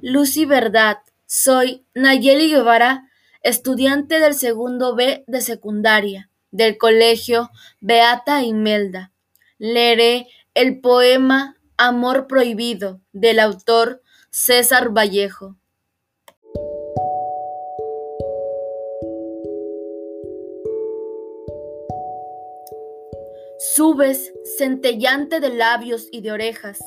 Luz y verdad. Soy Nayeli Guevara, estudiante del segundo B de secundaria del colegio Beata Imelda. Leeré el poema Amor Prohibido del autor César Vallejo. Subes centellante de labios y de orejas,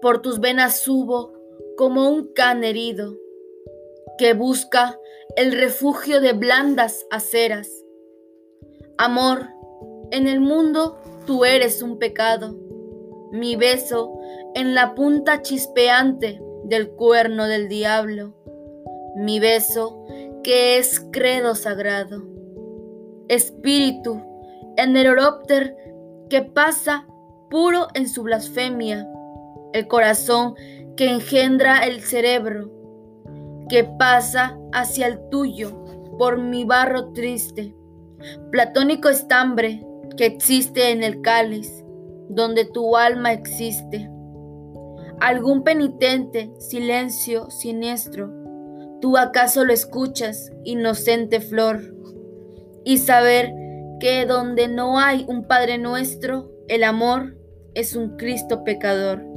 por tus venas subo como un can herido que busca el refugio de blandas aceras. Amor, en el mundo tú eres un pecado, mi beso en la punta chispeante del cuerno del diablo, mi beso que es credo sagrado. Espíritu, en el orópter que pasa puro en su blasfemia, el corazón que engendra el cerebro, que pasa hacia el tuyo por mi barro triste, platónico estambre que existe en el cáliz, donde tu alma existe. Algún penitente silencio siniestro, tú acaso lo escuchas, inocente flor, y saber que donde no hay un Padre nuestro, el amor es un Cristo pecador.